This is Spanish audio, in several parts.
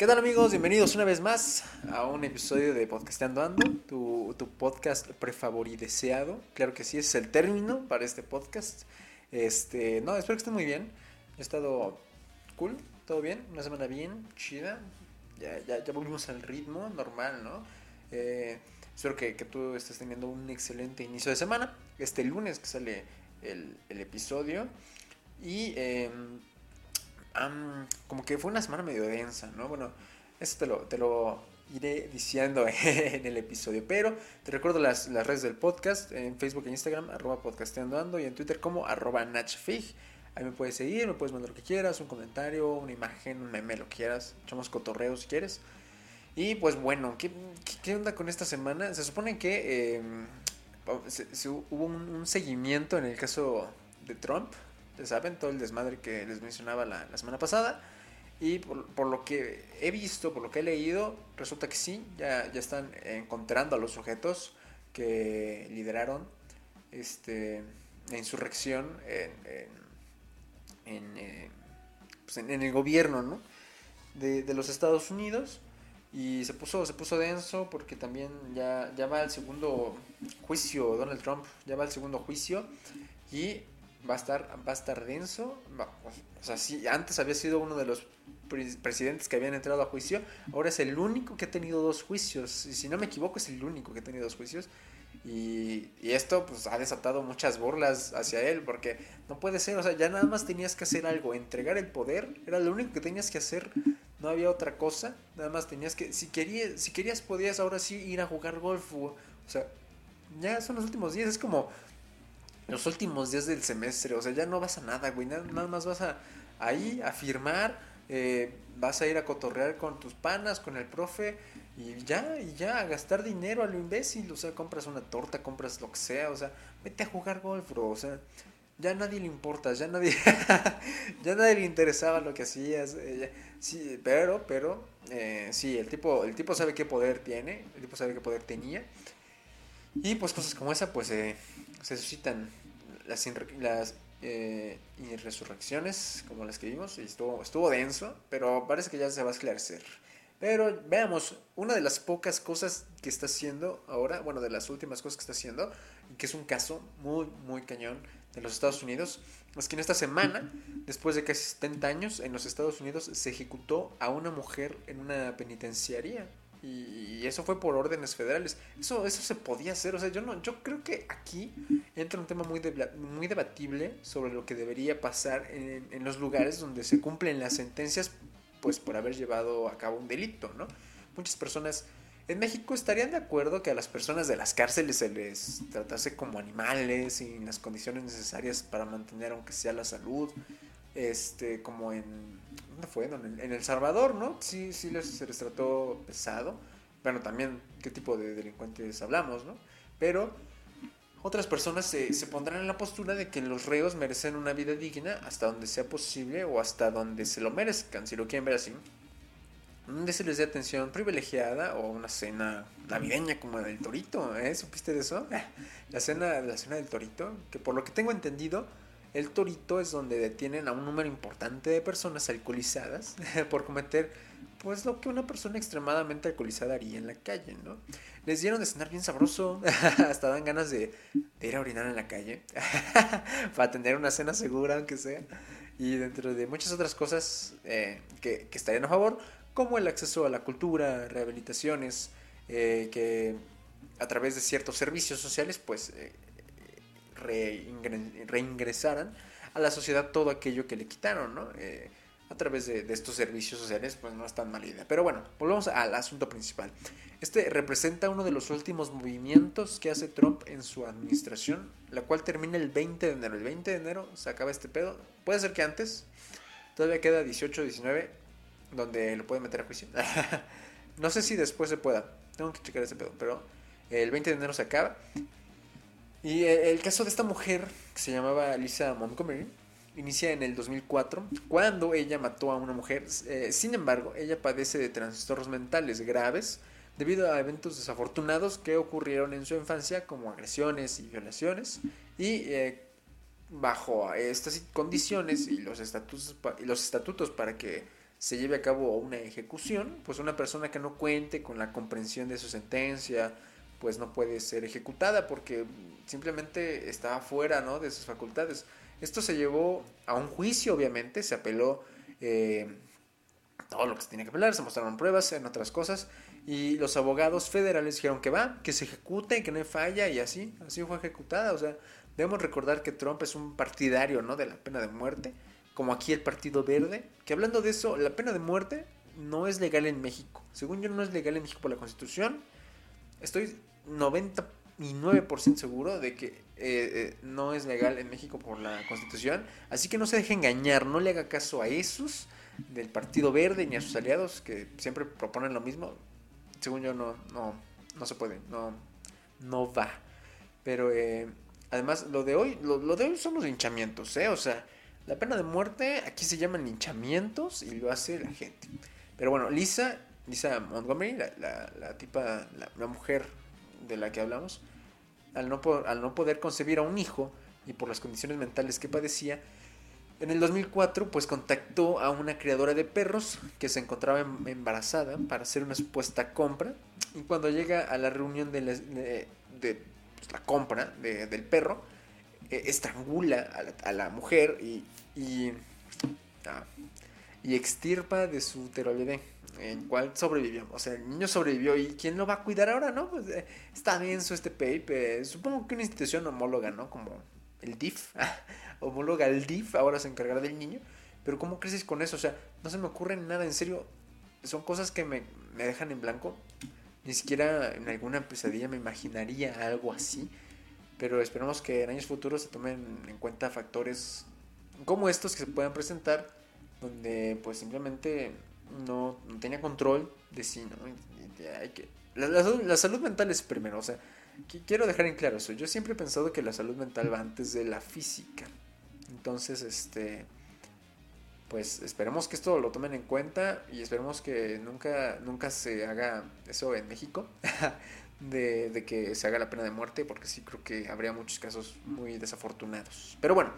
¿Qué tal amigos? Bienvenidos una vez más a un episodio de Podcasteando Ando, tu, tu podcast deseado. Claro que sí, ese es el término para este podcast. Este, no, espero que estén muy bien. He estado cool, todo bien, una semana bien, chida. Ya, ya, ya volvimos al ritmo normal, ¿no? Eh, espero que, tú estés teniendo un excelente inicio de semana. Este lunes que sale el, episodio. Y eh, como que fue una semana medio densa, ¿no? Bueno, eso te lo, te lo iré diciendo en el episodio. Pero te recuerdo las, las redes del podcast en Facebook e Instagram, arroba podcasteando y en Twitter como arroba nachfig. Ahí me puedes seguir, me puedes mandar lo que quieras, un comentario, una imagen, un meme, lo que quieras. Echamos cotorreo si quieres. Y pues bueno, ¿qué, qué, onda con esta semana? Se supone que em, hubo un, seguimiento en el caso de Trump, saben, todo el desmadre que les mencionaba la, semana pasada. Y por, lo que he visto, por lo que he leído, resulta que sí, ya, ya están encontrando a los sujetos que lideraron este, la insurrección en, en, eh, pues en, el gobierno ¿no? de, de, los Estados Unidos. Y se puso, se puso denso porque también ya, ya va el segundo juicio, Donald Trump, ya va el segundo juicio. Y va a estar, va a estar denso. o sea, si antes había sido uno de los presidentes que habían entrado a juicio, ahora es el único que ha tenido dos juicios. Y si no me equivoco, es el único que ha tenido dos juicios. Y, y, esto pues ha desatado muchas burlas hacia él, porque no puede ser, o sea, ya nada más tenías que hacer algo, entregar el poder, era lo único que tenías que hacer, no había otra cosa, nada más tenías que, si querías, si querías podías ahora sí ir a jugar golf, o sea, ya son los últimos días, es como, los últimos días del semestre, o sea, ya no vas a nada, güey, nada, más vas a ahí a firmar, eh, vas a ir a cotorrear con tus panas, con el profe, y ya, y ya, a gastar dinero a lo imbécil, o sea, compras una torta, compras lo que sea, o sea, vete a jugar golf, bro, o sea, ya nadie le importa, ya nadie, ya nadie le interesaba lo que hacías, eh, sí, pero, pero, eh, sí, el tipo, el tipo sabe qué poder tiene, el tipo sabe qué poder tenía, y pues cosas como esa, pues se suscitan las, las eh, resurrecciones, como las que vimos, y estuvo, estuvo denso, pero parece que ya se va a esclarecer. Pero veamos, una de las pocas cosas que está haciendo ahora, bueno, de las últimas cosas que está haciendo, que es un caso muy, muy cañón de los Estados Unidos, es que en esta semana, después de casi 70 años, en los Estados Unidos se ejecutó a una mujer en una penitenciaría. Y eso fue por órdenes federales. Eso, eso se podía hacer. O sea, yo no, yo creo que aquí entra un tema muy, muy debatible sobre lo que debería pasar en, en, los lugares donde se cumplen las sentencias, pues por haber llevado a cabo un delito, ¿no? Muchas personas en México estarían de acuerdo que a las personas de las cárceles se les tratase como animales sin las condiciones necesarias para mantener aunque sea la salud, este, como en fue? En, El Salvador, ¿no? Sí, sí les, se les trató pesado. Bueno, también qué tipo de delincuentes hablamos, ¿no? Pero otras personas se, se, pondrán en la postura de que los reos merecen una vida digna hasta donde sea posible o hasta donde se lo merezcan, si lo quieren ver así. Donde se les dé atención privilegiada o una cena navideña como la del torito, ¿eh? ¿Supiste de eso? La cena, la cena del torito, que por lo que tengo entendido el torito es donde detienen a un número importante de personas alcoholizadas por cometer pues lo que una persona extremadamente alcoholizada haría en la calle, ¿no? Les dieron de cenar bien sabroso, hasta dan ganas de, ir a orinar en la calle, para tener una cena segura, aunque sea, y dentro de muchas otras cosas eh, que, estarían a favor, como el acceso a la cultura, rehabilitaciones, eh, que a través de ciertos servicios sociales, pues eh, reingresaran a la sociedad todo aquello que le quitaron, ¿no? Eh, a través de, estos servicios sociales, pues no es tan mala idea. Pero bueno, volvemos al asunto principal. Este representa uno de los últimos movimientos que hace Trump en su administración, la cual termina el 20 de enero. El 20 de enero se acaba este pedo. Puede ser que antes, todavía queda 18, 19, donde lo pueden meter a juicio. no sé si después se pueda, tengo que checar ese pedo, pero el 20 de enero se acaba. Y eh, el caso de esta mujer, que se llamaba Lisa Montgomery, inicia en el 2004, cuando ella mató a una mujer. Eh, sin embargo, ella padece de trastornos mentales graves debido a eventos desafortunados que ocurrieron en su infancia, como agresiones y violaciones. Y eh, bajo estas condiciones y los estatutos, y los estatutos para que se lleve a cabo una ejecución, pues una persona que no cuente con la comprensión de su sentencia, pues no puede ser ejecutada porque simplemente está fuera ¿no? de sus facultades. Esto se llevó a un juicio, obviamente, se apeló eh, todo lo que se tenía que apelar, se mostraron pruebas en otras cosas y los abogados federales dijeron que va, que se ejecute, que no falla y así, así fue ejecutada. O sea, debemos recordar que Trump es un partidario ¿no? de la pena de muerte como aquí el Partido Verde, que hablando de eso, la pena de muerte no es legal en México. Según yo no es legal en México por la Constitución. Estoy 99% seguro de que eh, eh, no es legal en México por la Constitución. Así que no se deje engañar, no le haga caso a esos del Partido Verde ni a sus aliados que siempre proponen lo mismo. Según yo no, no, no se puede, no, no va. Pero eh, además lo de hoy, lo, de hoy son los hinchamientos, ¿eh? O sea, la pena de muerte aquí se llaman linchamientos y lo hace la gente. Pero bueno, Lisa, Lisa Montgomery, la, la, tipa, la, mujer de la que hablamos, al no, al no poder concebir a un hijo y por las condiciones mentales que padecía, en el 2004 pues contactó a una criadora de perros que se encontraba em, embarazada para hacer una supuesta compra. Y cuando llega a la reunión de, de, pues, la compra del perro, eh, estrangula a la, mujer y, y, ah, extirpa de su teroide en cual sobrevivió. O sea, el niño sobrevivió y ¿quién lo va a cuidar ahora, no? Pues eh, está denso este paper. Supongo que una institución homóloga, ¿no? Como el DIF, homóloga el DIF, ahora se encargará del niño. Pero ¿cómo creces con eso? O sea, no se me ocurre nada, en serio. Son cosas que me, me dejan en blanco. Ni siquiera en alguna pesadilla me imaginaría algo así pero esperamos que en años futuros se tomen en cuenta factores como estos que se puedan presentar, donde pues simplemente no, tenía control de sí, ¿no? hay que, la, salud mental es primero, o sea, quiero dejar en claro eso, yo siempre he pensado que la salud mental va antes de la física, entonces, este, pues esperemos que esto lo tomen en cuenta y esperemos que nunca, nunca se haga eso en México. de, que se haga la pena de muerte, porque sí creo que habría muchos casos muy desafortunados. Pero bueno,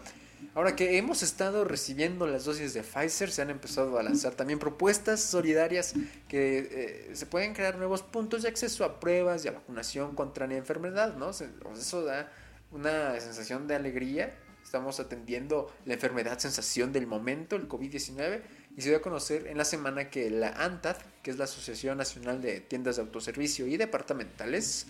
ahora que hemos estado recibiendo las dosis de Pfizer, se han empezado a lanzar también propuestas solidarias que eh, se pueden crear nuevos puntos de acceso a pruebas y a vacunación contra la enfermedad, ¿no? Eso da una sensación de alegría. Estamos atendiendo la enfermedad sensación del momento, el COVID-19 y se dio a conocer en la semana que la ANTAD, que es la Asociación Nacional de Tiendas de Autoservicio y Departamentales,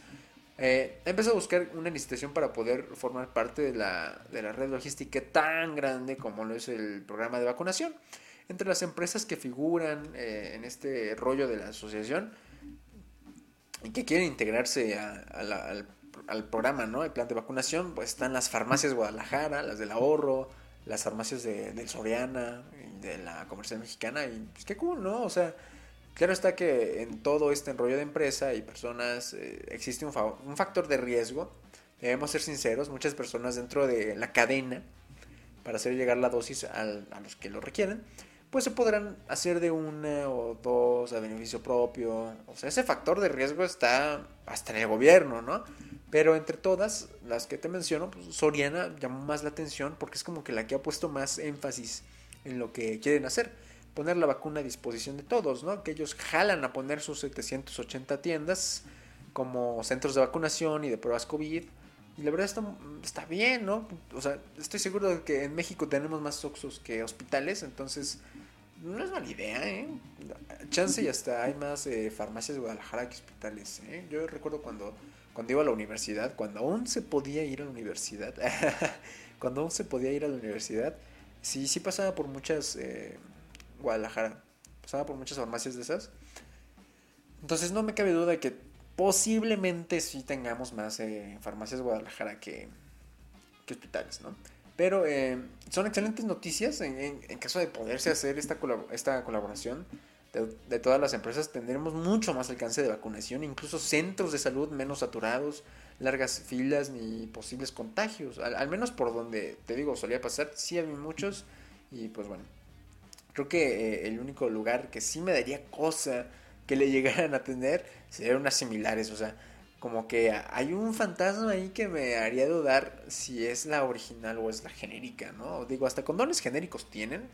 eh, empezó a buscar una licitación para poder formar parte de la, de la red logística tan grande como lo es el programa de vacunación. Entre las empresas que figuran eh, en este rollo de la asociación y que quieren integrarse al, al, programa, ¿no? El plan de vacunación, pues están las farmacias Guadalajara, las del ahorro, las farmacias de, del Soriana, de la comercial mexicana, y pues qué cool, ¿no? O sea, claro está que en todo este enrollo de empresa y personas eh, existe un, factor de riesgo. Debemos ser sinceros, muchas personas dentro de la cadena, para hacer llegar la dosis a los que lo requieren, pues se podrán hacer de una o dos a beneficio propio. O sea, ese factor de riesgo está hasta en el gobierno, ¿no? Pero entre todas las que te menciono, pues Soriana llamó más la atención porque es como que la que ha puesto más énfasis en lo que quieren hacer. Poner la vacuna a disposición de todos, ¿no? Que ellos jalan a poner sus 780 tiendas como centros de vacunación y de pruebas COVID. Y la verdad está, está bien, ¿no? O sea, estoy seguro de que en México tenemos más Oxos que hospitales, entonces no es mala idea, ¿eh? Chance y hasta hay más eh, farmacias de Guadalajara que hospitales, ¿eh? Yo recuerdo cuando cuando iba a la universidad, cuando aún se podía ir a la universidad, cuando aún se podía ir a la universidad, sí, sí pasaba por muchas, eh, Guadalajara, pasaba por muchas farmacias de esas. Entonces no me cabe duda de que posiblemente sí tengamos más eh, farmacias de Guadalajara que, hospitales, ¿no? Pero eh, son excelentes noticias en, caso de poderse hacer esta, esta colaboración de, todas las empresas tendremos mucho más alcance de vacunación, incluso centros de salud menos saturados, largas filas ni posibles contagios. Al, menos por donde te digo solía pasar, sí había muchos y pues bueno, creo que eh, el único lugar que sí me daría cosa que le llegaran a tener serían unas similares, o sea, como que hay un fantasma ahí que me haría dudar si es la original o es la genérica, ¿no? Digo, hasta condones genéricos tienen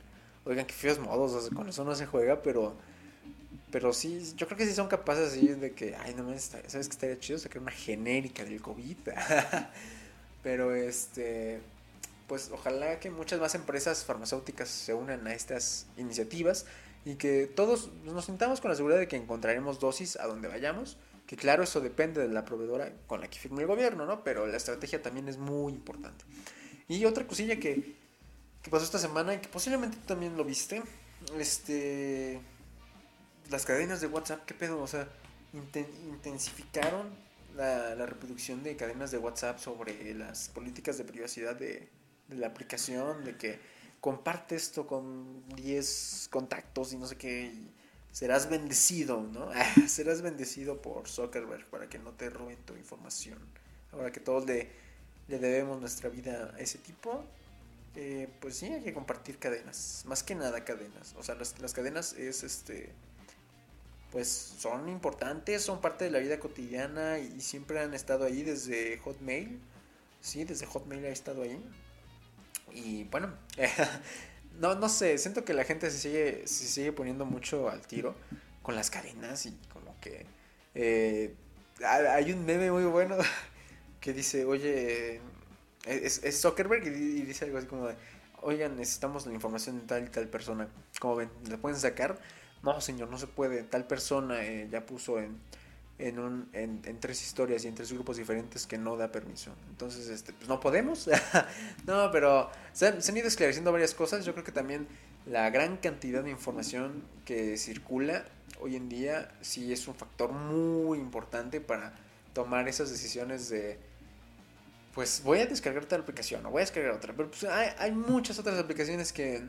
oigan, qué feos modos, con eso no se juega, pero pero sí, yo creo que sí son capaces así de que, ay, no me ¿sabes que estaría chido sacar una genérica del COVID? Pero este, pues ojalá que muchas más empresas farmacéuticas se unan a estas iniciativas y que todos nos sintamos con la seguridad de que encontraremos dosis a donde vayamos. Que claro, eso depende de la proveedora con la que firme el gobierno, ¿no? Pero la estrategia también es muy importante. Y otra cosilla que, pasó esta semana y que posiblemente tú también lo viste, este las cadenas de WhatsApp, ¿qué pedo? O sea, intensificaron la, reproducción de cadenas de WhatsApp sobre las políticas de privacidad de, la aplicación, de que comparte esto con 10 contactos y no sé qué, serás bendecido, ¿no? serás bendecido por Zuckerberg para que no te roben tu información. Ahora que todos le, le debemos nuestra vida a ese tipo, eh, pues sí, hay que compartir cadenas, más que nada cadenas. O sea, las, las cadenas es este pues son importantes, son parte de la vida cotidiana y siempre han estado ahí desde Hotmail. Sí, desde Hotmail ha estado ahí. Y bueno, no, no sé, siento que la gente se sigue, se sigue poniendo mucho al tiro con las cadenas y como que... Eh, hay un meme muy bueno que dice, oye, es, es Zuckerberg y, dice algo así como oigan, necesitamos la información de tal y tal persona, como ven, ¿la pueden sacar? no señor, no se puede, tal persona eh, ya puso en, en, un, en, tres historias y en tres grupos diferentes que no da permiso. Entonces, este, pues no podemos. no, pero se han, ido esclareciendo varias cosas. Yo creo que también la gran cantidad de información que circula hoy en día sí es un factor muy importante para tomar esas decisiones de pues voy a descargar tal aplicación o voy a descargar otra. Pero pues hay, hay muchas otras aplicaciones que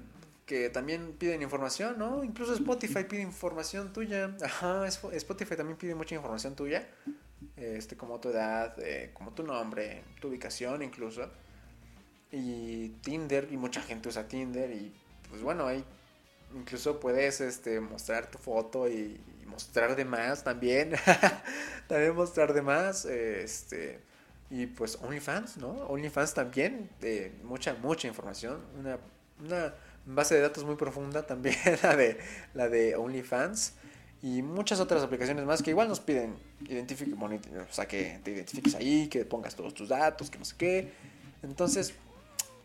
que también piden información, ¿no? Incluso Spotify pide información tuya. Ajá, Spotify también pide mucha información tuya. Este, como tu edad, eh, como tu nombre, tu ubicación incluso. Y Tinder, y mucha gente usa Tinder. Y pues bueno, ahí incluso puedes este, mostrar tu foto y, mostrar de más también. también mostrar de más. este, y pues OnlyFans, ¿no? OnlyFans también, eh, mucha, mucha información. Una, una base de datos muy profunda también, la de, la de OnlyFans y muchas otras aplicaciones más que igual nos piden identifique, o sea, que te identifiques ahí, que pongas todos tus datos, que no sé qué. Entonces,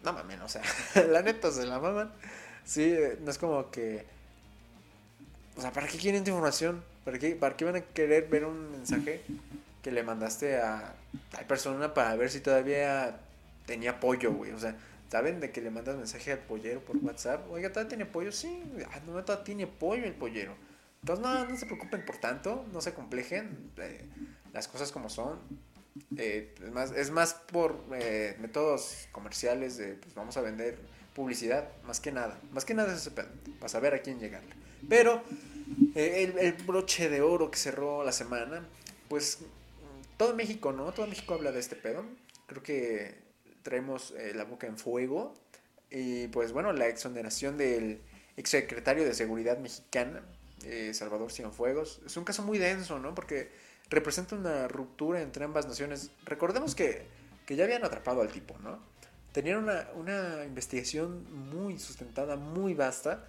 no mames, o sea, la neta se la maman. Sí, no es como que... O sea, ¿para qué quieren tu información? ¿Para qué, ¿Para qué van a querer ver un mensaje que le mandaste a tal persona para ver si todavía tenía apoyo, güey? O sea, ¿Saben de que le mandas mensaje al pollero por WhatsApp? Oiga, ¿todavía tiene pollo? Sí, ah, no, todavía tiene pollo el pollero. Entonces, no, no se preocupen por tanto, no se complejen, eh, las cosas como son. Eh, es, más, es más por eh, métodos comerciales de, pues vamos a vender publicidad, más que nada. Más que nada es ese pedo, para saber a quién llegarle. Pero el, el broche de oro que cerró la semana, pues todo México, ¿no? Todo México habla de este pedo. Creo que traemos eh, la boca en fuego. Y pues bueno, la exoneración del exsecretario de Seguridad mexicana, eh, Salvador Cienfuegos, es un caso muy denso, ¿no? Porque representa una ruptura entre ambas naciones. Recordemos que, que ya habían atrapado al tipo, ¿no? Tenían una, una investigación muy sustentada, muy vasta.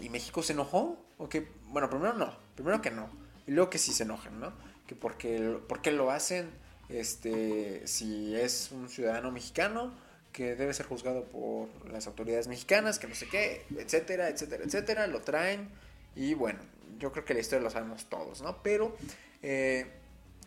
Y México se enojó. O que, bueno, primero no, primero que no. Y luego que sí se enojan, ¿no? Que porque, porque lo hacen este, si es un ciudadano mexicano que debe ser juzgado por las autoridades mexicanas, que no sé qué, etcétera, etcétera, etcétera, lo traen y bueno, yo creo que la historia lo sabemos todos, ¿no? Pero eh,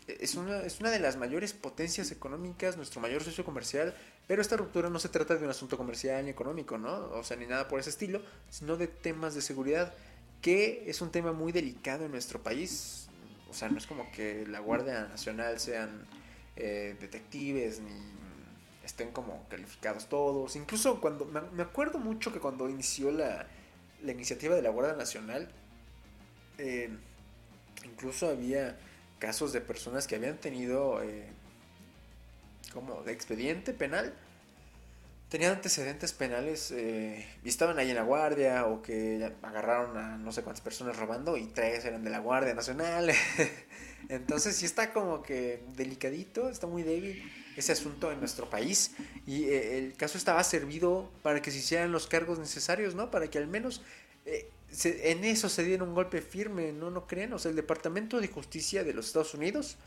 es, una, es una de las mayores potencias económicas, nuestro mayor socio comercial, pero esta ruptura no se trata de un asunto comercial ni económico, ¿no? O sea, ni nada por ese estilo, sino de temas de seguridad, que es un tema muy delicado en nuestro país. O sea, no es como que la Guardia Nacional sean eh, detectives ni estén como calificados todos. Incluso cuando, me, acuerdo mucho que cuando inició la, la iniciativa de la Guardia Nacional, eh, incluso había casos de personas que habían tenido eh, como de expediente penal, tenían antecedentes penales y estaban ahí en la guardia o que agarraron a no sé cuántas personas robando y tres eran de la Guardia Nacional. Entonces sí está como que delicadito, está muy débil ese asunto en nuestro país y eh, el caso estaba servido para que se hicieran los cargos necesarios, ¿no? Para que al menos eh, en eso se diera un golpe firme, ¿no? ¿No creen? O sea, el Departamento de Justicia de los Estados Unidos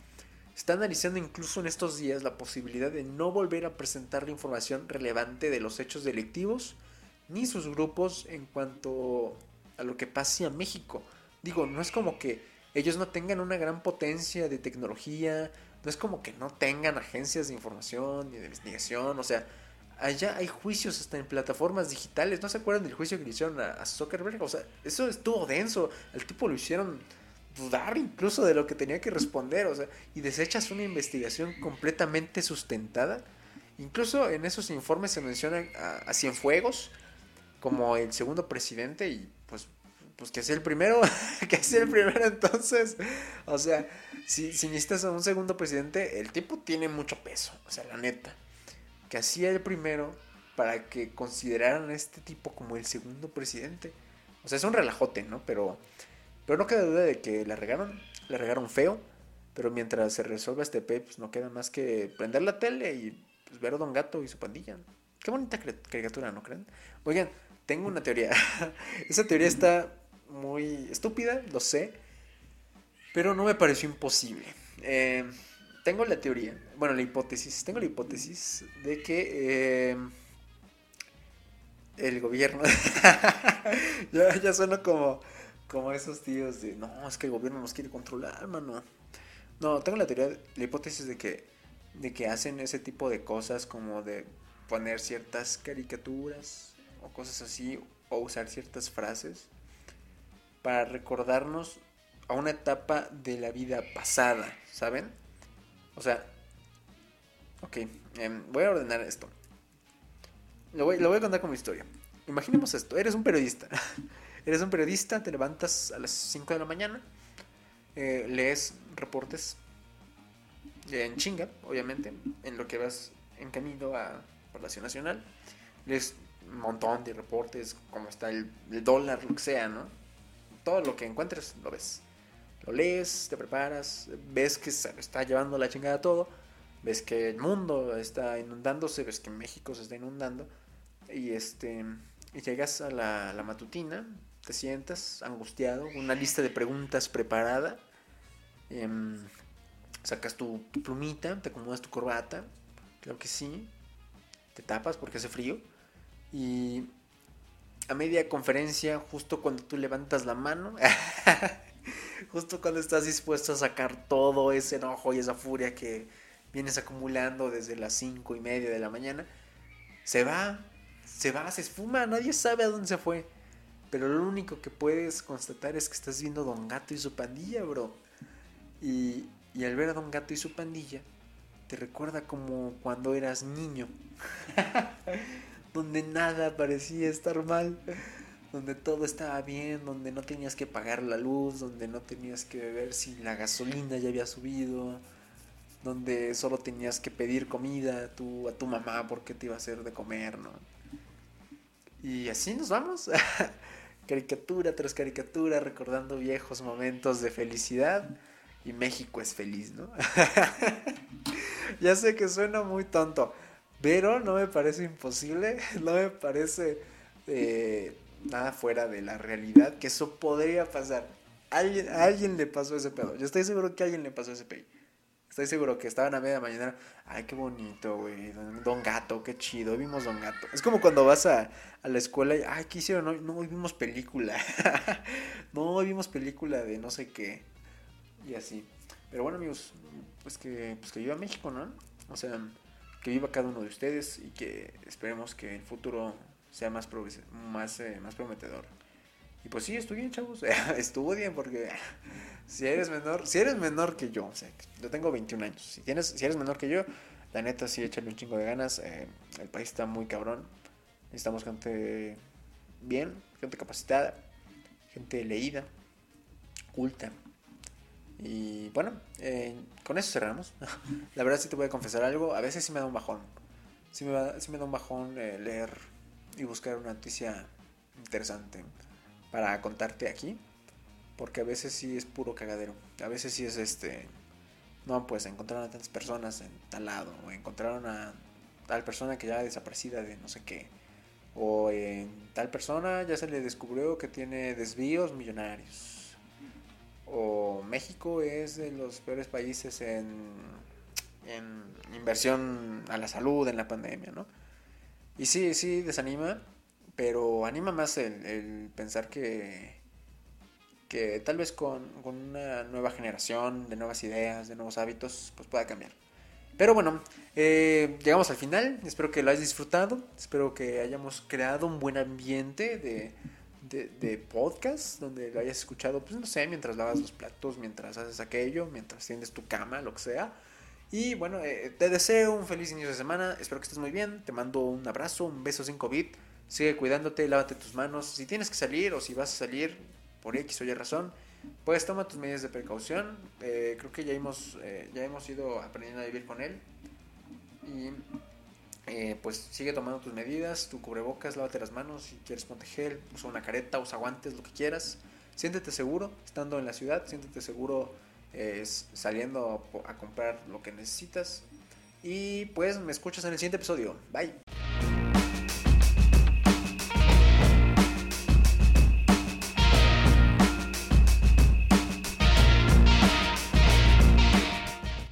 está analizando incluso en estos días la posibilidad de no volver a presentar la información relevante de los hechos delictivos ni sus grupos en cuanto a lo que pase a México. Digo, no es como que ellos no tengan una gran potencia de tecnología, no es como que no tengan agencias de información ni de investigación, o sea, allá hay juicios hasta en plataformas digitales, ¿no se acuerdan del juicio que le hicieron a, Zuckerberg? O sea, eso estuvo denso, al tipo lo hicieron dudar incluso de lo que tenía que responder, o sea, y desechas una investigación completamente sustentada. Incluso en esos informes se mencionan a, a Cienfuegos como el segundo presidente y pues que sea el primero, que sea el primero entonces. O sea, si, si necesitas a un segundo presidente, el tipo tiene mucho peso, o sea, la neta. Que hacía el primero para que consideraran a este tipo como el segundo presidente. O sea, es un relajote, ¿no? Pero, pero no queda duda de que la regaron, la regaron feo. Pero mientras se resuelva este pe, pues no queda más que prender la tele y pues, ver a Don Gato y su pandilla. Qué bonita caricatura, ¿no creen? Oigan, tengo una teoría. Esa teoría está muy estúpida, lo sé, pero no me pareció imposible. Eh, tengo la teoría, bueno, la hipótesis, tengo la hipótesis de que eh, el gobierno, ya, ya suena como, como esos tíos de, no, es que el gobierno nos quiere controlar, mano. No, tengo la teoría, la hipótesis de que, de que hacen ese tipo de cosas como de poner ciertas caricaturas o cosas así, o usar ciertas frases para recordarnos a una etapa de la vida pasada, ¿saben? O sea, ok, em, voy a ordenar esto. Lo voy, a contar como historia. Imaginemos esto, eres un periodista. eres un periodista, te levantas a las 5 de la mañana, eh, lees reportes en chinga, obviamente, en lo que vas en camino a Palacio Nacional. Lees un montón de reportes, como está el dólar, lo que sea, ¿no? Todo lo que encuentres lo ves. Lo lees, te preparas, ves que se está llevando la chingada todo, ves que el mundo está inundándose, ves que México se está inundando y este y llegas a la, matutina, te sientas angustiado, una lista de preguntas preparada, em, sacas tu, tu plumita, te acomodas tu corbata, creo que sí, te tapas porque hace frío y a media conferencia, justo cuando tú levantas la mano, justo cuando estás dispuesto a sacar todo ese enojo y esa furia que vienes acumulando desde las cinco y media de la mañana, se va, se va, se esfuma, nadie sabe a dónde se fue. Pero lo único que puedes constatar es que estás viendo a Don Gato y su pandilla, bro. Y, y al ver a Don Gato y su pandilla, te recuerda como cuando eras niño. donde nada parecía estar mal, donde todo estaba bien, donde no tenías que pagar la luz, donde no tenías que ver si la gasolina ya había subido, donde solo tenías que pedir comida a tu, a tu mamá porque te iba a hacer de comer, ¿no? Y así nos vamos. caricatura tras caricatura, recordando viejos momentos de felicidad. Y México es feliz, ¿no? ya sé que suena muy tonto, pero no me parece imposible, no me parece eh, nada fuera de la realidad que eso podría pasar. Alguien, a alguien le pasó ese pedo. Yo estoy seguro que alguien le pasó ese pedo. Estoy seguro que estaban a media mañana. Ay, qué bonito, güey. Don, Gato, qué chido. Vimos Don Gato. Es como cuando vas a, a la escuela y, ay, ¿qué hicieron? No, vimos película. no, vimos película de no sé qué. Y así. Pero bueno, amigos, pues que, pues que viva México, ¿no? O sea, que viva cada uno de ustedes y que esperemos que el futuro sea más, más, eh, más prometedor. Y pues sí, estuvo bien, chavos. Estudien porque si eres menor, si eres menor que yo, o sea, yo tengo 21 años. Si, tienes, si eres menor que yo, la neta sí, échale un chingo de ganas. Eh, el país está muy cabrón. Necesitamos gente bien, gente capacitada, gente leída, culta, y bueno, eh, con eso cerramos. La verdad sí te voy a confesar algo, a veces sí me da un bajón. Sí me, me da un bajón eh, leer y buscar una noticia interesante para contarte aquí. Porque a veces sí es puro cagadero. A veces sí es este no, pues encontraron a tantas personas en tal lado, o encontraron a tal persona que ya desaparecida de no sé qué, o en tal persona ya se le descubrió que tiene desvíos millonarios, o México es de los peores países en, inversión a la salud en la pandemia, ¿no? Y sí, sí, desanima, pero anima más el, el pensar que que tal vez con, una nueva generación de nuevas ideas, de nuevos hábitos, pues pueda cambiar. Pero bueno, eh, llegamos al final. Espero que lo hayas disfrutado. Espero que hayamos creado un buen ambiente de, de, podcast donde lo hayas escuchado, pues no sé, mientras lavas los platos, mientras haces aquello, mientras tiendes tu cama, lo que sea. Y bueno, eh, te deseo un feliz inicio de semana. Espero que estés muy bien. Te mando un abrazo, un beso sin COVID. Sigue cuidándote, lávate tus manos. Si tienes que salir o si vas a salir, por X o Y razón, pues toma tus medidas de precaución. Eh, creo que ya hemos, eh, ya hemos ido aprendiendo a vivir con él. Y eh, pues sigue tomando tus medidas, tu cubrebocas, lávate las manos, si quieres ponte gel, usa una careta, usa guantes, lo que quieras. Siéntete seguro estando en la ciudad, siéntete seguro saliendo a comprar lo que necesitas. Y pues me escuchas en el siguiente episodio. Bye.